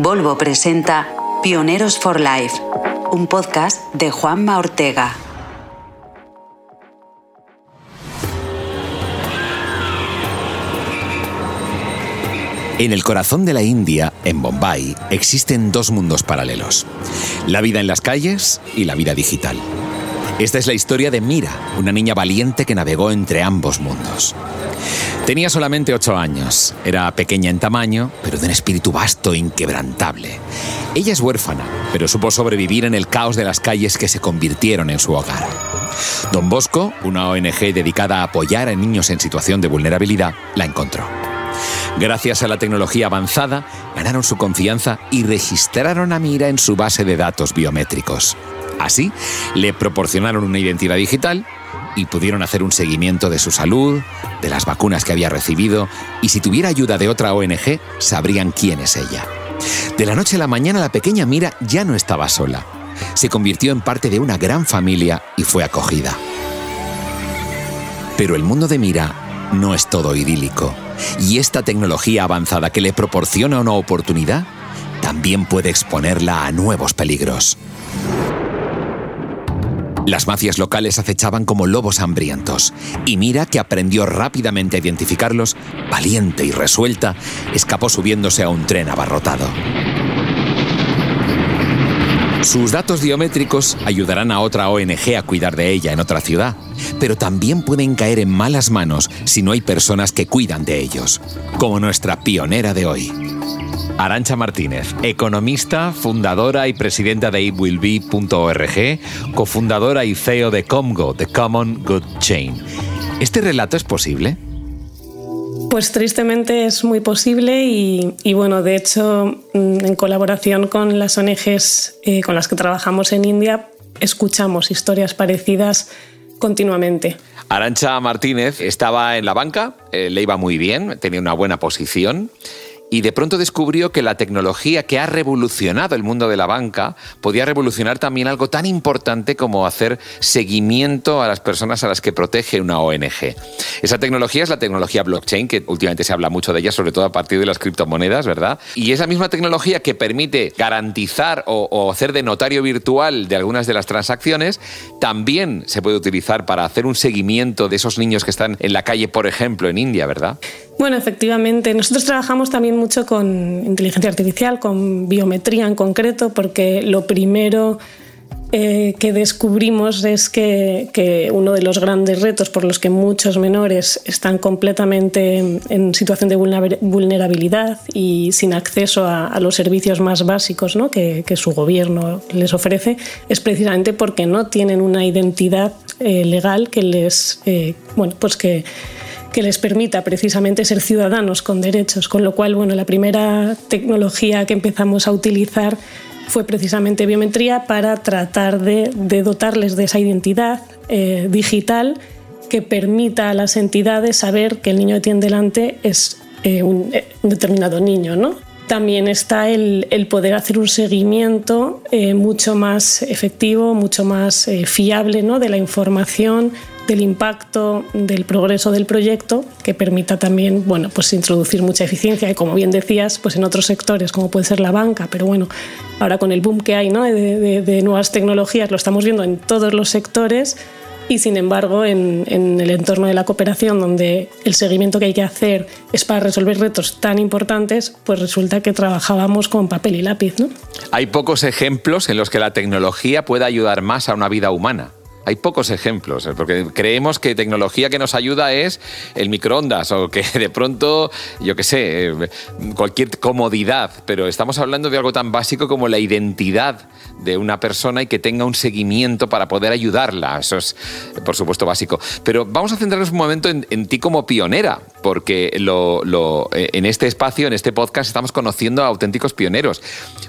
Volvo presenta Pioneros for Life, un podcast de Juanma Ortega. En el corazón de la India, en Bombay, existen dos mundos paralelos. La vida en las calles y la vida digital. Esta es la historia de Mira, una niña valiente que navegó entre ambos mundos. Tenía solamente ocho años, era pequeña en tamaño, pero de un espíritu vasto e inquebrantable. Ella es huérfana, pero supo sobrevivir en el caos de las calles que se convirtieron en su hogar. Don Bosco, una ONG dedicada a apoyar a niños en situación de vulnerabilidad, la encontró. Gracias a la tecnología avanzada, ganaron su confianza y registraron a Mira en su base de datos biométricos. Así, le proporcionaron una identidad digital y pudieron hacer un seguimiento de su salud, de las vacunas que había recibido y si tuviera ayuda de otra ONG, sabrían quién es ella. De la noche a la mañana la pequeña Mira ya no estaba sola. Se convirtió en parte de una gran familia y fue acogida. Pero el mundo de Mira no es todo idílico. Y esta tecnología avanzada que le proporciona una oportunidad también puede exponerla a nuevos peligros. Las mafias locales acechaban como lobos hambrientos, y Mira, que aprendió rápidamente a identificarlos, valiente y resuelta, escapó subiéndose a un tren abarrotado. Sus datos biométricos ayudarán a otra ONG a cuidar de ella en otra ciudad, pero también pueden caer en malas manos si no hay personas que cuidan de ellos, como nuestra pionera de hoy. Arancha Martínez, economista, fundadora y presidenta de itwillbe.org, cofundadora y CEO de Comgo, The Common Good Chain. ¿Este relato es posible? Pues tristemente es muy posible y, bueno, de hecho, mm, en colaboración con las ONGs eh, con las que trabajamos en India, escuchamos historias parecidas continuamente. Arancha Martínez estaba en la banca, eh, le iba muy bien, tenía una buena posición y de pronto descubrió que la tecnología que ha revolucionado el mundo de la banca podía revolucionar también algo tan importante como hacer seguimiento a las personas a las que protege una ONG. Esa tecnología es la tecnología blockchain, que últimamente se habla mucho de ella, sobre todo a partir de las criptomonedas, ¿verdad? Y es la misma tecnología que permite garantizar o, hacer de notario virtual de algunas de las transacciones, también se puede utilizar para hacer un seguimiento de esos niños que están en la calle, por ejemplo, en India, ¿verdad? Bueno, efectivamente. Nosotros trabajamos también mucho con inteligencia artificial, con biometría en concreto, porque lo primero eh, que descubrimos es que, uno de los grandes retos por los que muchos menores están completamente en, situación de vulnerabilidad y sin acceso a, los servicios más básicos ¿no? que, su gobierno les ofrece es precisamente porque no tienen una identidad eh, legal que les, eh, bueno, pues que que les permita precisamente ser ciudadanos con derechos, con lo cual, bueno, la primera tecnología que empezamos a utilizar fue precisamente biometría para tratar de, dotarles de esa identidad eh, digital que permita a las entidades saber que el niño que tiene delante es eh, un, eh, un, determinado niño, ¿no? También está el, el poder hacer un seguimiento mucho más efectivo, mucho más fiable ¿no? de la información del impacto, del progreso del proyecto, que permita también bueno, pues introducir mucha eficiencia y como bien decías, pues en otros sectores como puede ser la banca, pero bueno, ahora con el boom que hay ¿no? de, nuevas tecnologías lo estamos viendo en todos los sectores y sin embargo en, en, el entorno de la cooperación donde el seguimiento que hay que hacer es para resolver retos tan importantes, pues resulta que trabajábamos con papel y lápiz. ¿no? Hay pocos ejemplos en los que la tecnología pueda ayudar más a una vida humana hay pocos ejemplos, ¿eh? porque creemos que tecnología que nos ayuda es el microondas o que de pronto, yo qué sé, eh, cualquier comodidad, pero estamos hablando de algo tan básico como la identidad de una persona y que tenga un seguimiento para poder ayudarla. Eso es, por supuesto, básico. Pero vamos a centrarnos un momento en, ti como pionera, porque eh, en este espacio, en este podcast, estamos conociendo a auténticos pioneros.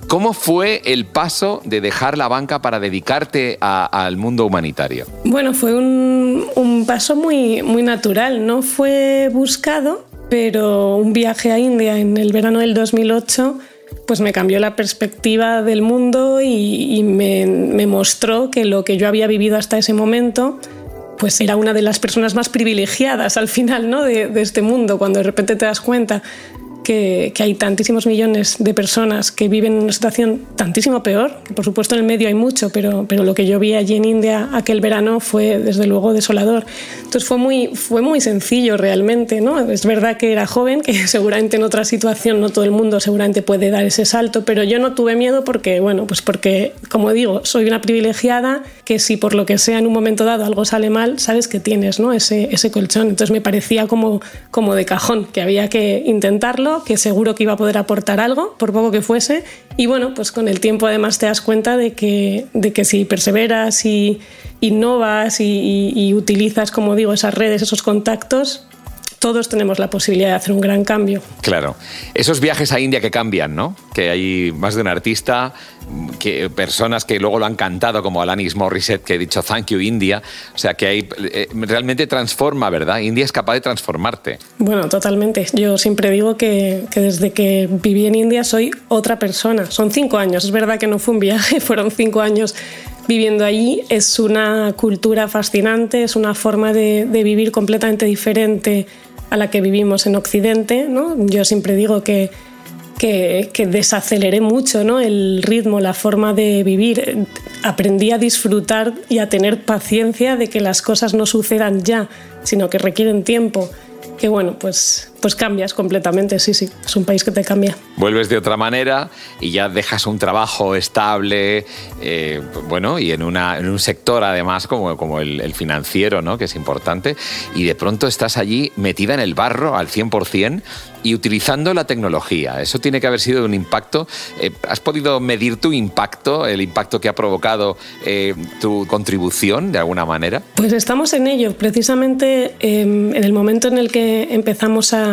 ¿Cómo fue el paso de dejar la banca para dedicarte al mundo humanitario? Bueno, fue un, paso muy, muy natural. No fue buscado, pero un viaje a India en el verano del 2008 pues me cambió la perspectiva del mundo y, me, mostró que lo que yo había vivido hasta ese momento pues era una de las personas más privilegiadas al final ¿no? de, este mundo, cuando de repente te das cuenta que, hay tantísimos millones de personas que viven en una situación tantísimo peor, que por supuesto en el medio hay mucho, pero, pero lo que yo vi allí en India aquel verano fue desde luego desolador. Entonces fue muy, fue muy sencillo realmente, ¿no? Es verdad que era joven, que seguramente en otra situación no todo el mundo seguramente puede dar ese salto, pero yo no tuve miedo porque, bueno, pues porque, como digo, soy una privilegiada que si por lo que sea en un momento dado algo sale mal, sabes que tienes, ¿no? Ese, ese colchón. Entonces me parecía como, como de cajón, que había que intentarlo que seguro que iba a poder aportar algo, por poco que fuese. Y bueno, pues con el tiempo además te das cuenta de que, de que si perseveras y innovas y utilizas, como digo, esas redes, esos contactos, todos tenemos la posibilidad de hacer un gran cambio. Claro. Esos viajes a India que cambian, ¿no? Que hay más de un artista, que, personas que luego lo han cantado, como Alanis Morissette, que he dicho Thank you India. O sea, que hay, eh, realmente transforma, ¿verdad? India es capaz de transformarte. Bueno, totalmente. Yo siempre digo que, que desde que viví en India soy otra persona. Son cinco años. Es verdad que no fue un viaje, fueron cinco años viviendo allí. Es una cultura fascinante, es una forma de, de, vivir completamente diferente a la que vivimos en Occidente. ¿no? Yo siempre digo que, que, desaceleré mucho ¿no? el ritmo, la forma de vivir. Aprendí a disfrutar y a tener paciencia de que las cosas no sucedan ya, sino que requieren tiempo que bueno, pues, pues cambias completamente, sí, sí, es un país que te cambia. Vuelves de otra manera y ya dejas un trabajo estable, eh, bueno, y en, una, en un sector además como, como el, el, financiero, ¿no? que es importante, y de pronto estás allí metida en el barro al 100% y utilizando la tecnología. Eso tiene que haber sido un impacto. Eh, ¿Has podido medir tu impacto, el impacto que ha provocado eh, tu contribución de alguna manera? Pues estamos en ello. Precisamente em, en el momento en el que empezamos a,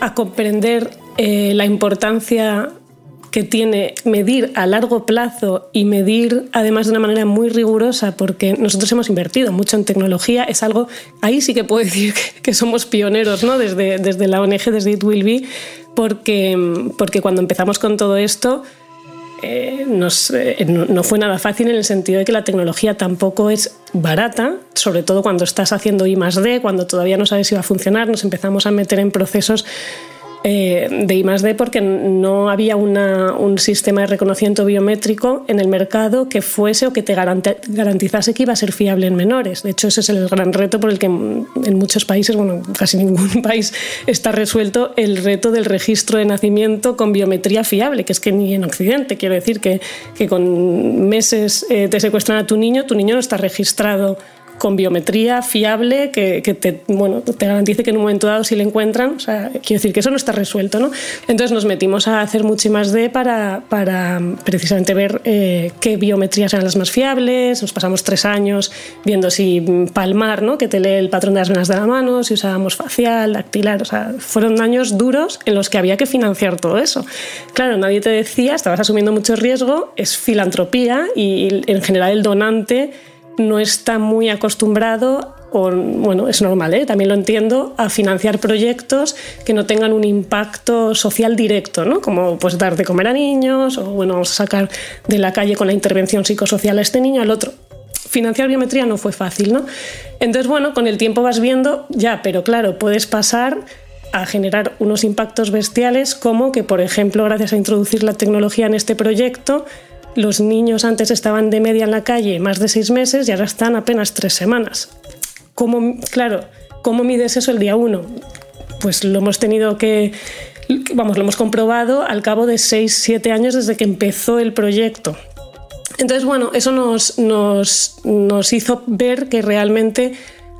a comprender eh, la importancia que tiene medir a largo plazo y medir además de una manera muy rigurosa, porque nosotros hemos invertido mucho en tecnología, es algo, ahí sí que puedo decir que, somos pioneros ¿no? desde, desde la ONG, desde It Will Be, porque, porque cuando empezamos con todo esto, eh, eh, no, fue nada fácil en el sentido de que la tecnología tampoco es barata, sobre todo cuando estás haciendo I +D, cuando todavía no sabes si va a funcionar, nos empezamos a meter en procesos eh, de I+D porque no había un sistema de reconocimiento biométrico en el mercado que fuese o que te garantizase que iba a ser fiable en menores. De hecho, ese es el gran reto por el que en muchos países, bueno, casi ningún país está resuelto el reto del registro de nacimiento con biometría fiable, que es que ni en Occidente, quiero decir que, que con meses eh, te secuestran a tu niño, tu niño no está registrado con biometría fiable que, te, bueno, te garantice que en un momento dado si le encuentran, o sea, quiero decir que eso no está resuelto, ¿no? Entonces nos metimos a hacer mucho más de para, para precisamente ver eh, qué biometrías eran las más fiables, nos pasamos tres años viendo si palmar, ¿no? Que te lee el patrón de las venas de la mano, si usábamos facial, dactilar, o sea, fueron años duros en los que había que financiar todo eso. Claro, nadie te decía, estabas asumiendo mucho riesgo, es filantropía y en general el donante no está muy acostumbrado o, bueno, es normal, ¿eh? también lo entiendo, a financiar proyectos que no tengan un impacto social directo, ¿no? como pues dar de comer a niños o bueno, sacar de la calle con la intervención psicosocial a este niño, al otro. Financiar biometría no fue fácil, ¿no? Entonces, bueno, con el tiempo vas viendo, ya, pero claro, puedes pasar a generar unos impactos bestiales como que, por ejemplo, gracias a introducir la tecnología en este proyecto, los niños antes estaban de media en la calle más de seis meses y ahora están apenas tres semanas. ¿Cómo, claro, ¿cómo mides eso el día uno? Pues lo hemos tenido que, vamos, lo hemos comprobado al cabo de seis, siete años desde que empezó el proyecto. Entonces, bueno, eso nos, nos, nos hizo ver que realmente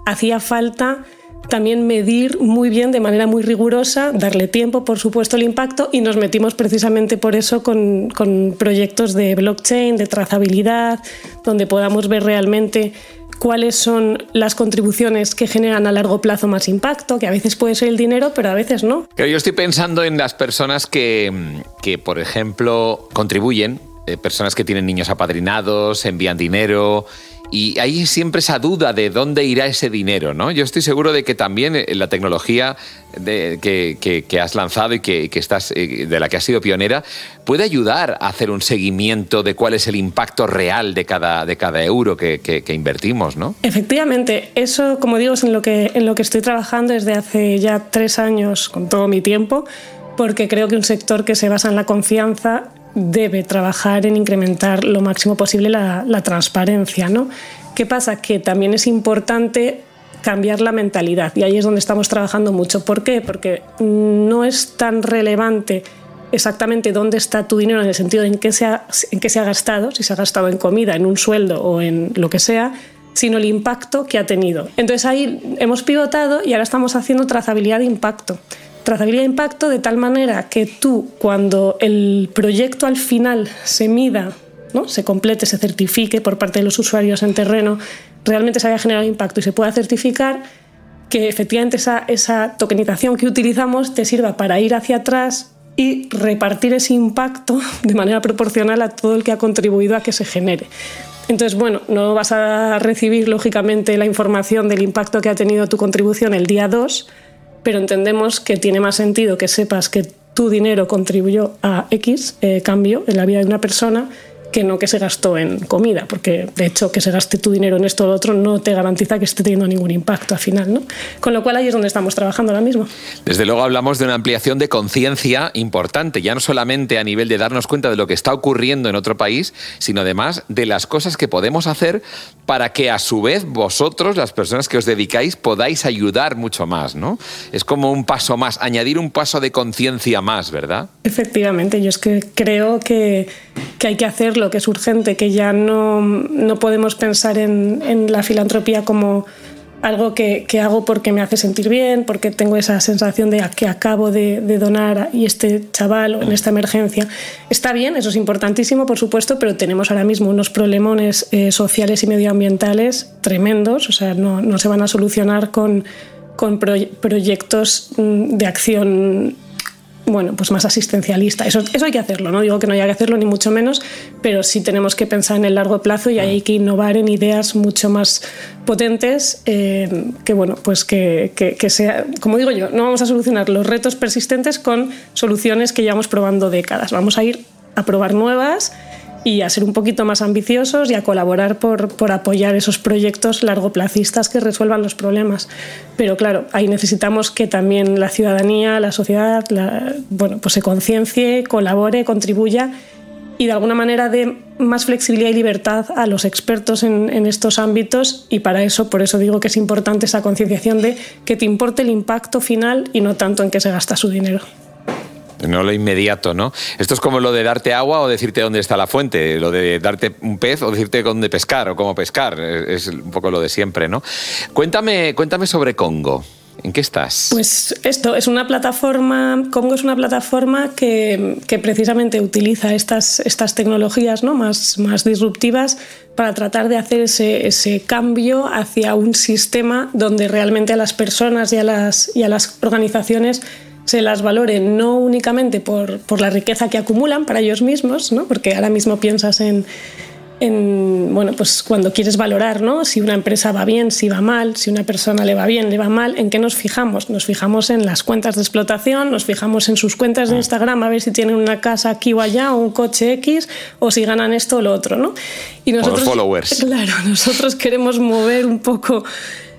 hacía falta también medir muy bien, de manera muy rigurosa, darle tiempo, por supuesto, el impacto y nos metimos precisamente por eso con, con proyectos de blockchain, de trazabilidad, donde podamos ver realmente cuáles son las contribuciones que generan a largo plazo más impacto, que a veces puede ser el dinero, pero a veces no. Yo estoy pensando en las personas que, que por ejemplo, contribuyen, eh, personas que tienen niños apadrinados, envían dinero, y hay siempre esa duda de dónde irá ese dinero, ¿no? Yo estoy seguro de que también eh, la tecnología que, has lanzado y que, estás, eh, de la que has sido pionera puede ayudar a hacer un seguimiento de cuál es el impacto real de cada, de cada euro que, invertimos, ¿no? Efectivamente, eso, como digo, es en lo, que, en lo que estoy trabajando desde hace ya tres años con todo mi tiempo porque creo que un sector que se basa en la confianza debe trabajar en incrementar lo máximo posible la, transparencia. ¿no? ¿Qué pasa? Que también es importante cambiar la mentalidad y ahí es donde estamos trabajando mucho. ¿Por qué? Porque no es tan relevante exactamente dónde está tu dinero en el sentido en qué se ha, en qué se ha gastado, si se ha gastado en comida, en un sueldo o en lo que sea, sino el impacto que ha tenido. Entonces ahí hemos pivotado y ahora estamos haciendo trazabilidad de impacto. Trazabilidad de impacto de tal manera que tú, cuando el proyecto al final se mida, ¿no? se complete, se certifique por parte de los usuarios en terreno, realmente se haya generado impacto y se pueda certificar, que efectivamente esa, esa tokenización que utilizamos te sirva para ir hacia atrás y repartir ese impacto de manera proporcional a todo el que ha contribuido a que se genere. Entonces, bueno, no vas a recibir lógicamente la información del impacto que ha tenido tu contribución el día 2, pero entendemos que tiene más sentido que sepas que tu dinero contribuyó a X eh, cambio en la vida de una persona que no que se gastó en comida, porque de hecho que se gaste tu dinero en esto o lo otro no te garantiza que esté teniendo ningún impacto al final, ¿no? Con lo cual ahí es donde estamos trabajando ahora mismo. Desde luego hablamos de una ampliación de conciencia importante, ya no solamente a nivel de darnos cuenta de lo que está ocurriendo en otro país, sino además de las cosas que podemos hacer para que a su vez vosotros, las personas que os dedicáis, podáis ayudar mucho más, ¿no? Es como un paso más, añadir un paso de conciencia más, ¿verdad? Efectivamente, yo es que creo que, que hay que hacerlo que es urgente, que ya no, no podemos pensar en, la filantropía como algo que, hago porque me hace sentir bien, porque tengo esa sensación de que acabo de, de donar y este chaval o en esta emergencia. Está bien, eso es importantísimo, por supuesto, pero tenemos ahora mismo unos problemones eh, sociales y medioambientales tremendos, o sea, no, no se van a solucionar con, con proyectos mm, de acción bueno, pues más asistencialista. Eso, eso hay que hacerlo, no digo que no haya que hacerlo ni mucho menos, pero sí tenemos que pensar en el largo plazo y hay que innovar en ideas mucho más potentes eh, que, bueno, pues que, que, que, sea, como digo yo, no vamos a solucionar los retos persistentes con soluciones que llevamos probando décadas. Vamos a ir a probar nuevas y a ser un poquito más ambiciosos y a colaborar por, por, apoyar esos proyectos largoplacistas que resuelvan los problemas. Pero claro, ahí necesitamos que también la ciudadanía, la sociedad, bueno, pues se conciencie, colabore, contribuya y de alguna manera dé más flexibilidad y libertad a los expertos en, en, estos ámbitos y para eso, por eso digo que es importante esa concienciación de que te importe el impacto final y no tanto en qué se gasta su dinero no lo inmediato, ¿no? Esto es como lo de darte agua o decirte dónde está la fuente, lo de darte un pez o decirte dónde pescar o cómo pescar, es un poco lo de siempre, ¿no? Cuéntame, cuéntame sobre Congo. ¿En qué estás? Pues esto es una plataforma, Congo es una plataforma que, que precisamente utiliza estas, estas tecnologías ¿no? más, más disruptivas para tratar de hacer ese, ese, cambio hacia un sistema donde realmente a las personas y a las, y a las organizaciones se las valore no únicamente por, por, la riqueza que acumulan para ellos mismos, ¿no? porque ahora mismo piensas en, en, bueno, pues cuando quieres valorar ¿no? si una empresa va bien, si va mal, si una persona le va bien, le va mal, ¿en qué nos fijamos? Nos fijamos en las cuentas de explotación, nos fijamos en sus cuentas de Instagram a ver si tienen una casa aquí o allá o un coche X o si ganan esto o lo otro. ¿no? Y nosotros, o los followers. Claro, nosotros queremos mover un poco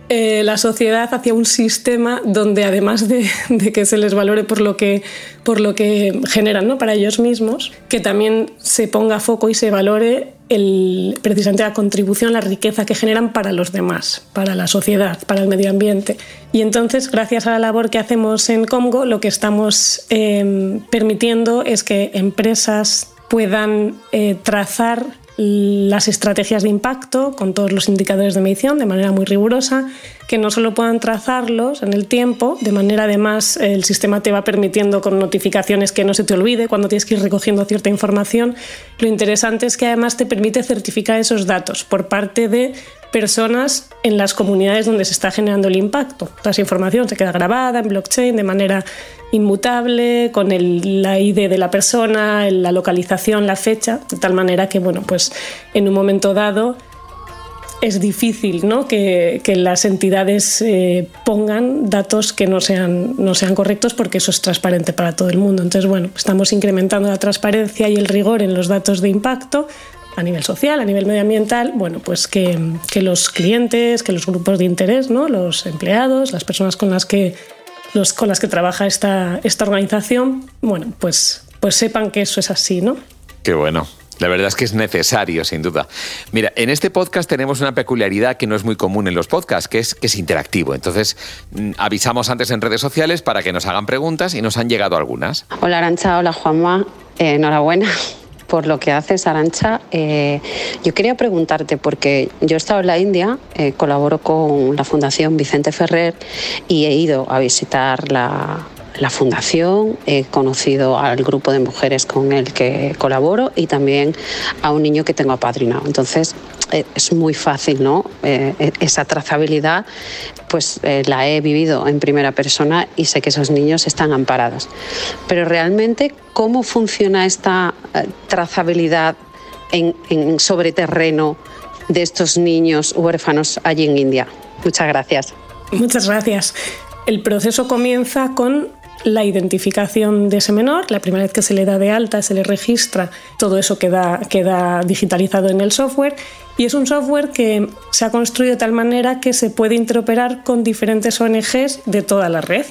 eh, la sociedad hacia un sistema donde además de, que se les valore por lo que, por lo que generan ¿no? para ellos mismos, que también se ponga foco y se valore el, precisamente la contribución, la riqueza que generan para los demás, para la sociedad, para el medio ambiente. Y entonces, gracias a la labor que hacemos en Congo, lo que estamos eh, permitiendo es que empresas puedan eh, trazar las estrategias de impacto con todos los indicadores de medición de manera muy rigurosa, que no solo puedan trazarlos en el tiempo, de manera además el sistema te va permitiendo con notificaciones que no se te olvide cuando tienes que ir recogiendo cierta información. Lo interesante es que además te permite certificar esos datos por parte de personas en las comunidades donde se está generando el impacto. Esa información se queda grabada en blockchain de manera inmutable, con el, la ID de la persona, la localización, la fecha, de tal manera que, bueno, pues en un momento dado es difícil ¿no? que, que, las entidades eh, pongan datos que no sean, no sean correctos porque eso es transparente para todo el mundo. Entonces, bueno, estamos incrementando la transparencia y el rigor en los datos de impacto a nivel social, a nivel medioambiental, bueno, pues que, que los clientes, que los grupos de interés, ¿no? los empleados, las personas con las que los, con las que trabaja esta, esta organización, bueno, pues, pues sepan que eso es así, ¿no? Qué bueno. La verdad es que es necesario, sin duda. Mira, en este podcast tenemos una peculiaridad que no es muy común en los podcasts, que es que es interactivo. Entonces, mm, avisamos antes en redes sociales para que nos hagan preguntas y nos han llegado algunas. Hola Arancha, hola Juanma, eh, enhorabuena por lo que haces, Arancha. Eh, yo quería preguntarte, porque yo he estado en la India, eh, colaboro con la Fundación Vicente Ferrer y he ido a visitar la, la fundación, he conocido al grupo de mujeres con el que colaboro y también a un niño que tengo apadrinado. Entonces eh, es muy fácil, ¿no? Eh, e-, esa trazabilidad pues eh, la he vivido en primera persona y sé que esos niños están amparados. Pero realmente, ¿cómo funciona esta trazabilidad en, en sobre terreno de estos niños huérfanos allí en India? Muchas gracias. Muchas gracias. El proceso comienza con la identificación de ese menor, la primera vez que se le da de alta, se le registra, todo eso queda, queda digitalizado en el software y es un software que se ha construido de tal manera que se puede interoperar con diferentes ONGs de toda la red.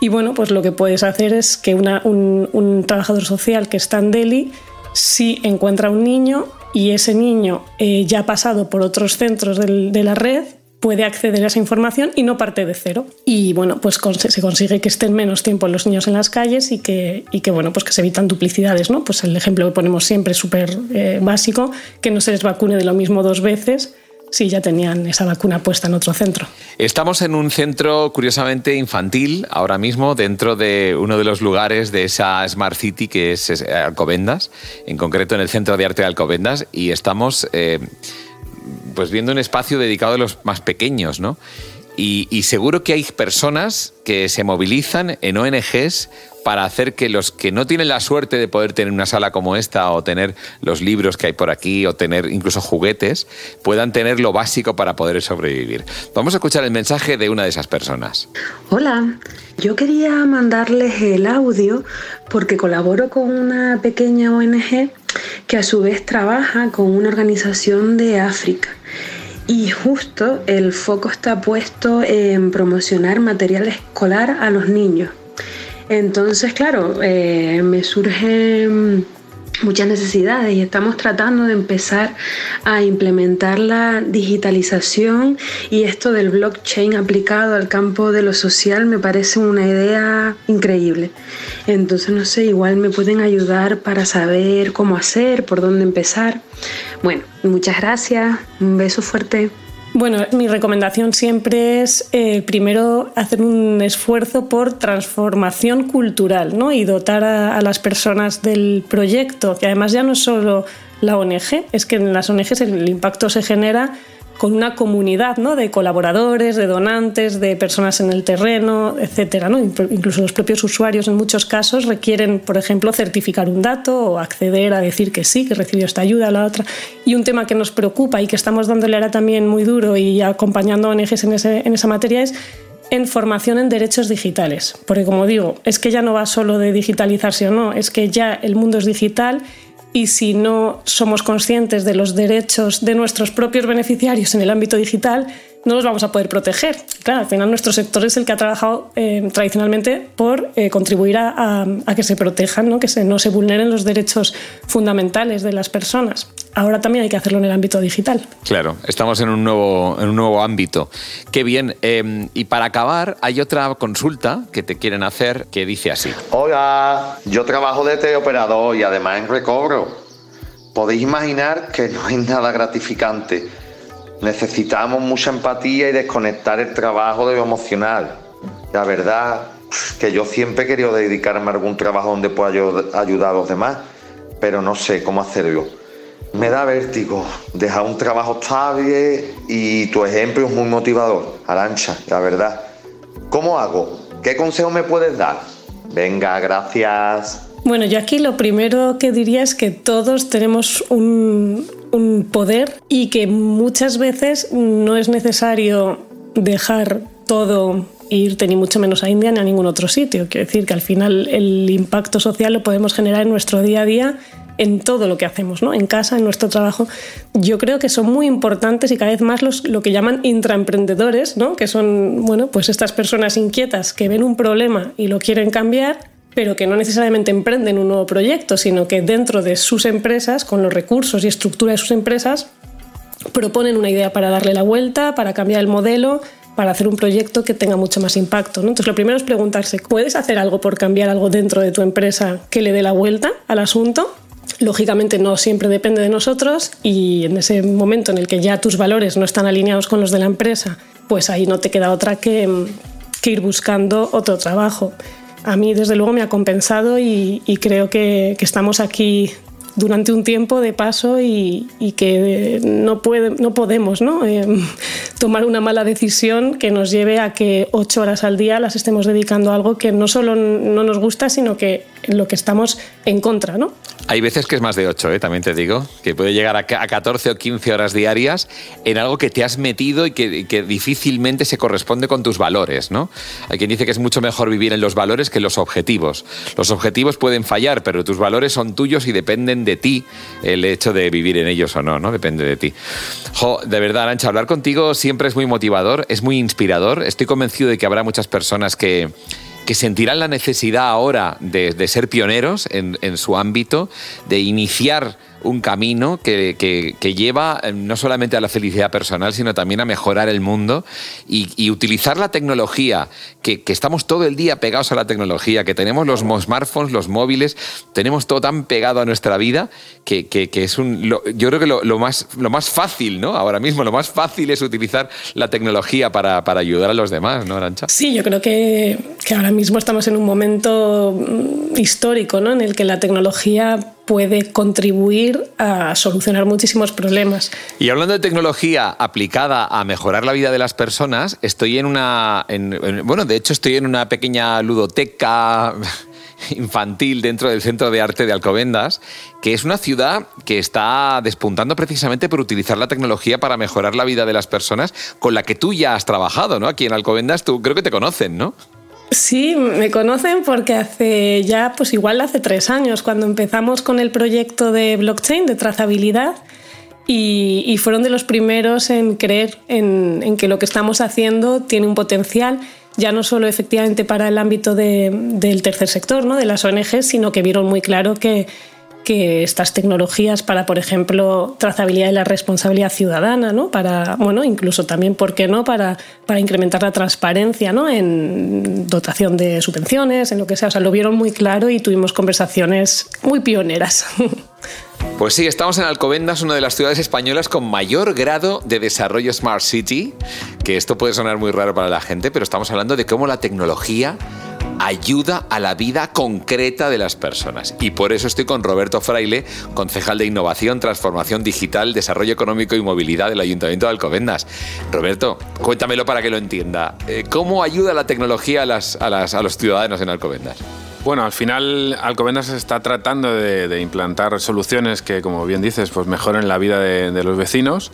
Y bueno, pues lo que puedes hacer es que un, trabajador social que está en Delhi, si encuentra un niño y ese niño eh, ya ha pasado por otros centros de la red, puede acceder a esa información y no parte de cero. Y bueno, pues se consigue que estén menos tiempo los niños en las calles y que, y que bueno, pues que se evitan duplicidades, ¿no? Pues el ejemplo que ponemos siempre súper eh, básico, que no se les vacune de lo mismo dos veces si ya tenían esa vacuna puesta en otro centro. Estamos en un centro curiosamente infantil ahora mismo, dentro de uno de los lugares de esa Smart City que es Alcobendas, en concreto en el Centro de Arte de Alcobendas, y estamos... Eh, pues viendo un espacio dedicado a los más pequeños, ¿no? Y, seguro que hay personas que se movilizan en ONGs para hacer que los que no tienen la suerte de poder tener una sala como esta o tener los libros que hay por aquí o tener incluso juguetes, puedan tener lo básico para poder sobrevivir. Vamos a escuchar el mensaje de una de esas personas. Hola, yo quería mandarles el audio porque colaboro con una pequeña ONG que a su vez trabaja con una organización de África. Y justo el foco está puesto en promocionar material escolar a los niños. Entonces, claro, eh, me surge muchas necesidades y estamos tratando de empezar a implementar la digitalización y esto del blockchain aplicado al campo de lo social me parece una idea increíble. Entonces, no sé, igual me pueden ayudar para saber cómo hacer, por dónde empezar. Bueno, muchas gracias, un beso fuerte. Bueno, mi recomendación siempre es eh, primero hacer un esfuerzo por transformación cultural ¿no? y dotar a, las personas del proyecto, que además ya no es solo la ONG, es que en las ONGs el impacto se genera con una comunidad ¿no? de colaboradores, de donantes, de personas en el terreno, etcétera. ¿no? Incluso los propios usuarios en muchos casos requieren, por ejemplo, certificar un dato o acceder a decir que sí, que recibió esta ayuda, la otra. Y un tema que nos preocupa y que estamos dándole ahora también muy duro y acompañando a ONGs en, en esa materia es en formación en derechos digitales. Porque como digo, es que ya no va solo de digitalizarse o no, es que ya el mundo es digital y si no somos conscientes de los derechos de nuestros propios beneficiarios en el ámbito digital, no los vamos a poder proteger. Claro, al final nuestro sector es el que ha trabajado eh, tradicionalmente por eh, contribuir a, que se protejan, ¿no? que se, no se vulneren los derechos fundamentales de las personas. Ahora también hay que hacerlo en el ámbito digital. Claro, estamos en un nuevo, en un nuevo ámbito. Qué bien. Em, y para acabar, hay otra consulta que te quieren hacer que dice así. Hola, yo trabajo de teleoperador y además en recobro. Podéis imaginar que no es nada gratificante Necesitamos mucha empatía y desconectar el trabajo de lo emocional. La verdad que yo siempre he querido dedicarme a algún trabajo donde pueda ayudar a los demás, pero no sé cómo hacerlo. Me da vértigo dejar un trabajo estable y tu ejemplo es muy motivador, Arancha, la verdad. ¿Cómo hago? ¿Qué consejo me puedes dar? Venga, gracias. Bueno, yo aquí lo primero que diría es que todos tenemos un, poder y que muchas veces no es necesario dejar todo e irte ni mucho menos a India ni a ningún otro sitio. Quiero decir que al final el impacto social lo podemos generar en nuestro día a día en todo lo que hacemos, ¿no? en casa, en nuestro trabajo, yo creo que son muy importantes y cada vez más los, lo que llaman intraemprendedores, ¿no? que son bueno, pues estas personas inquietas que ven un problema y lo quieren cambiar, pero que no necesariamente emprenden un nuevo proyecto, sino que dentro de sus empresas, con los recursos y estructura de sus empresas, proponen una idea para darle la vuelta, para cambiar el modelo, para hacer un proyecto que tenga mucho más impacto. ¿no? Entonces, lo primero es preguntarse, ¿puedes hacer algo por cambiar algo dentro de tu empresa que le dé la vuelta al asunto? Lógicamente no siempre depende de nosotros y en ese momento en el que ya tus valores no están alineados con los de la empresa, pues ahí no te queda otra que, ir buscando otro trabajo. A mí desde luego me ha compensado y, creo que, que, estamos aquí durante un tiempo de paso y, que no, puede, no podemos ¿no? Eh, tomar una mala decisión que nos lleve a que ocho horas al día las estemos dedicando a algo que no solo no nos gusta, sino que lo que estamos en contra. ¿no? Hay veces que es más de 8, ¿eh? también te digo, que puede llegar a 14 o 15 horas diarias en algo que te has metido y que, difícilmente se corresponde con tus valores. ¿no? Hay quien dice que es mucho mejor vivir en los valores que en los objetivos. Los objetivos pueden fallar, pero tus valores son tuyos y dependen de ti el hecho de vivir en ellos o no, ¿no? Depende de ti. De verdad, Arancha, hablar contigo siempre es muy motivador, es muy inspirador. Estoy convencido de que habrá muchas personas que que sentirán la necesidad ahora de, ser pioneros en, en, su ámbito, de iniciar un camino que, que, lleva eh, no solamente a la felicidad personal, sino también a mejorar el mundo y, utilizar la tecnología, que, estamos todo el día pegados a la tecnología, que tenemos los smartphones, los móviles, tenemos todo tan pegado a nuestra vida que, es un... yo creo que lo, más, lo más fácil, ¿no? Ahora mismo lo más fácil es utilizar la tecnología para, para ayudar a los demás, ¿no, Arancha? Sí, yo creo que, que ahora mismo estamos en un momento mm, histórico, ¿no? En el que la tecnología puede contribuir a solucionar muchísimos problemas. Y hablando de tecnología aplicada a mejorar la vida de las personas, estoy en una, bueno, de hecho estoy en una pequeña ludoteca infantil dentro del Centro de Arte de Alcobendas, que es una ciudad que está despuntando precisamente por utilizar la tecnología para mejorar la vida de las personas, con la que tú ya has trabajado, ¿no? Aquí en Alcobendas, tú creo que te conocen, ¿no? Sí, me conocen porque hace ya, pues igual hace tres años, cuando empezamos con el proyecto de blockchain, de trazabilidad, y, fueron de los primeros en creer en, que lo que estamos haciendo tiene un potencial, ya no solo efectivamente para el ámbito del tercer sector, ¿no? de las ONGs, sino que vieron muy claro que que estas tecnologías para, por ejemplo, trazabilidad y la responsabilidad ciudadana, ¿no? Para, bueno, incluso también, ¿por qué no? Para, para incrementar la transparencia, ¿no? En dotación de subvenciones, en lo que sea. O sea, lo vieron muy claro y tuvimos conversaciones muy pioneras. Pues sí, estamos en Alcobendas, una de las ciudades españolas con mayor grado de desarrollo Smart City, que esto puede sonar muy raro para la gente, pero estamos hablando de cómo la tecnología ayuda a la vida concreta de las personas. Y por eso estoy con Roberto Fraile, concejal de Innovación, Transformación Digital, Desarrollo Económico y Movilidad del Ayuntamiento de Alcobendas. Roberto, cuéntamelo para que lo entienda. Eh, ¿Cómo ayuda la tecnología a, los ciudadanos en Alcobendas? Bueno, al final Alcobendas está tratando de, implantar soluciones que, como bien dices, pues mejoren la vida de, de los vecinos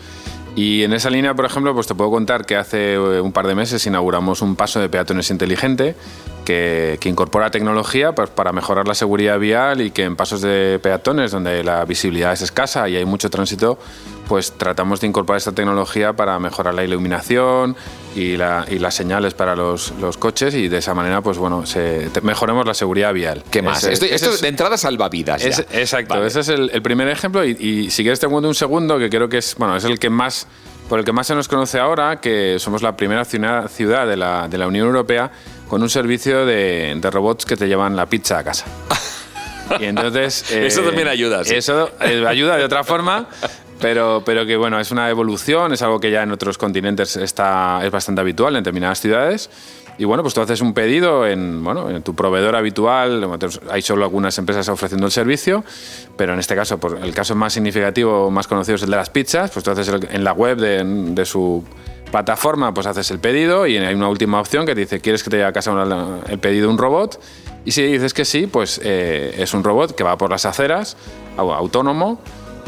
y en esa línea, por ejemplo, pues te puedo contar que hace eh, un par de meses inauguramos un paso de peatones inteligente que, incorpora tecnología pues, para mejorar la seguridad vial y que en pasos de peatones donde la visibilidad es escasa y hay mucho tránsito, pues tratamos de incorporar esta tecnología para mejorar la iluminación y, las señales para los, coches y de esa manera, pues bueno, mejoremos la seguridad vial. ¿Qué más? esto, de entrada salva vidas. exacto, ese es el, primer ejemplo y, si quieres te cuento un segundo que creo que es, bueno, es el que más por el que más se nos conoce ahora, que somos la primera ciudad de la, de la Unión Europea con un servicio de, robots que te llevan la pizza a casa. Y entonces... eso también ayuda. ¿sí? Eso eh, ayuda de otra forma, pero, pero que bueno, es una evolución, es algo que ya en otros continentes está, es bastante habitual en determinadas ciudades. Y bueno, pues tú haces un pedido en, bueno, en tu proveedor habitual, hay solo algunas empresas ofreciendo el servicio, pero en este caso, por el caso más significativo, más conocido es el de las pizzas, pues tú haces en la web de, de su plataforma, pues haces el pedido y hay una última opción que te dice, ¿quieres que te lleve a casa el pedido un robot? Y si dices que sí, pues eh, es un robot que va por las aceras, autónomo,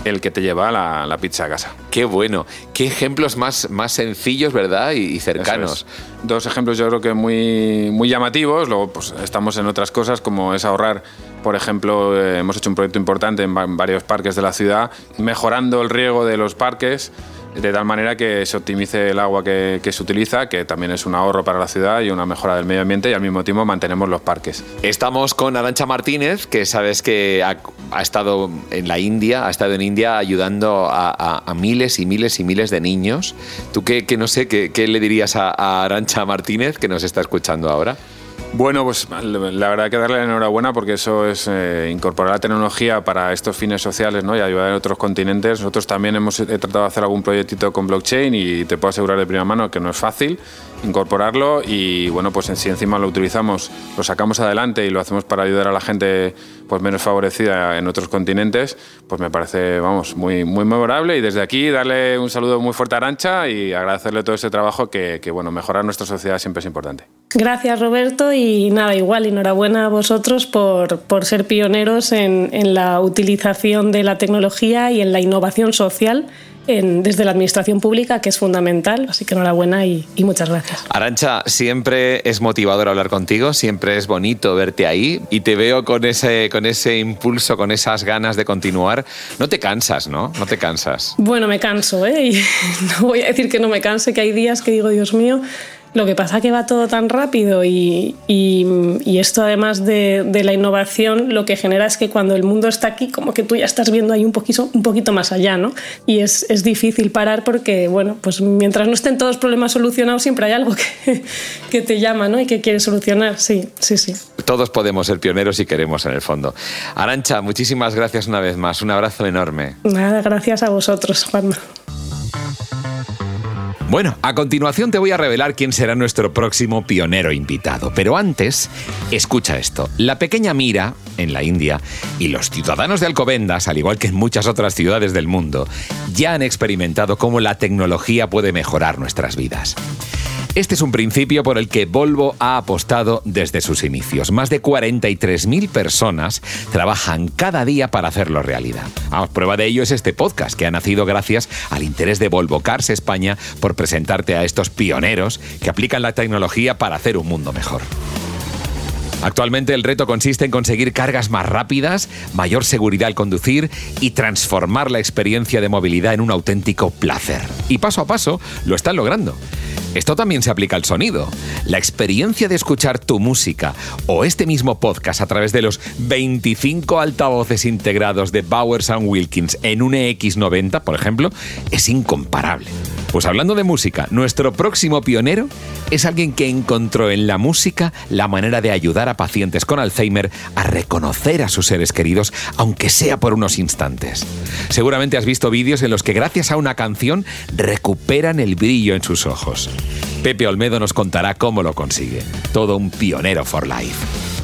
el que te lleva la, pizza a casa. Qué bueno. Qué ejemplos más, más sencillos, ¿verdad? Y, cercanos. Dos ejemplos yo creo que muy, muy llamativos. Luego pues, estamos en otras cosas como es ahorrar por ejemplo, eh, hemos hecho un proyecto importante en varios parques de la ciudad, mejorando el riego de los parques de tal manera que se optimice el agua que, se utiliza, que también es un ahorro para la ciudad y una mejora del medio ambiente y al mismo tiempo mantenemos los parques. Estamos con Arancha Martínez, que sabes que ha, estado en la India, ha estado en India ayudando a, miles y miles y miles de niños. ¿Tú qué, no sé, qué, le dirías a, a Arancha Martínez, que nos está escuchando ahora? Bueno, pues la verdad que darle la enhorabuena porque eso es eh, incorporar la tecnología para estos fines sociales ¿no? y ayudar en otros continentes. Nosotros también hemos tratado de hacer algún proyectito con blockchain y te puedo asegurar de primera mano que no es fácil incorporarlo y bueno, pues si encima lo utilizamos, lo sacamos adelante y lo hacemos para ayudar a la gente pues menos favorecida en otros continentes, pues me parece, vamos, muy, muy memorable y desde aquí darle un saludo muy fuerte a Arancha y agradecerle todo ese trabajo que, que bueno, mejorar nuestra sociedad siempre es importante. Gracias Roberto y nada, igual, enhorabuena a vosotros por, por ser pioneros en, en la utilización de la tecnología y en la innovación social desde la administración pública, que es fundamental. Así que enhorabuena y, y muchas gracias. Arancha, siempre es motivador hablar contigo, siempre es bonito verte ahí y te veo con ese, con ese impulso, con esas ganas de continuar. No te cansas, ¿no? No te cansas. Bueno, me canso, ¿eh? Y no voy a decir que no me canse, que hay días que digo, Dios mío, lo que pasa es que va todo tan rápido y, esto además de, la innovación lo que genera es que cuando el mundo está aquí como que tú ya estás viendo ahí un poquito, un poquito más allá, ¿no? Y es, difícil parar porque, bueno, pues mientras no estén todos los problemas solucionados siempre hay algo que, que te llama, ¿no? Y que quieres solucionar, sí, sí, sí. Todos podemos ser pioneros si queremos en el fondo. Arancha, muchísimas gracias una vez más, un abrazo enorme. Nada, gracias a vosotros, Juanma. Bueno, a continuación te voy a revelar quién será nuestro próximo pionero invitado. Pero antes, escucha esto. La pequeña Mira, en la India, y los ciudadanos de Alcobendas, al igual que en muchas otras ciudades del mundo, ya han experimentado cómo la tecnología puede mejorar nuestras vidas. Este es un principio por el que Volvo ha apostado desde sus inicios. Más de 43.000 personas trabajan cada día para hacerlo realidad. Vamos, prueba de ello es este podcast que ha nacido gracias al interés de Volvo Cars España por presentarte a estos pioneros que aplican la tecnología para hacer un mundo mejor. Actualmente el reto consiste en conseguir cargas más rápidas, mayor seguridad al conducir y transformar la experiencia de movilidad en un auténtico placer. Y paso a paso lo están logrando. Esto también se aplica al sonido. La experiencia de escuchar tu música o este mismo podcast a través de los 25 altavoces integrados de Bowers Wilkins en un EX90, por ejemplo, es incomparable. Pues hablando de música, nuestro próximo pionero es alguien que encontró en la música la manera de ayudar a pacientes con Alzheimer a reconocer a sus seres queridos, aunque sea por unos instantes. Seguramente has visto vídeos en los que gracias a una canción recuperan el brillo en sus ojos. Pepe Olmedo nos contará cómo lo consigue. Todo un pionero for life.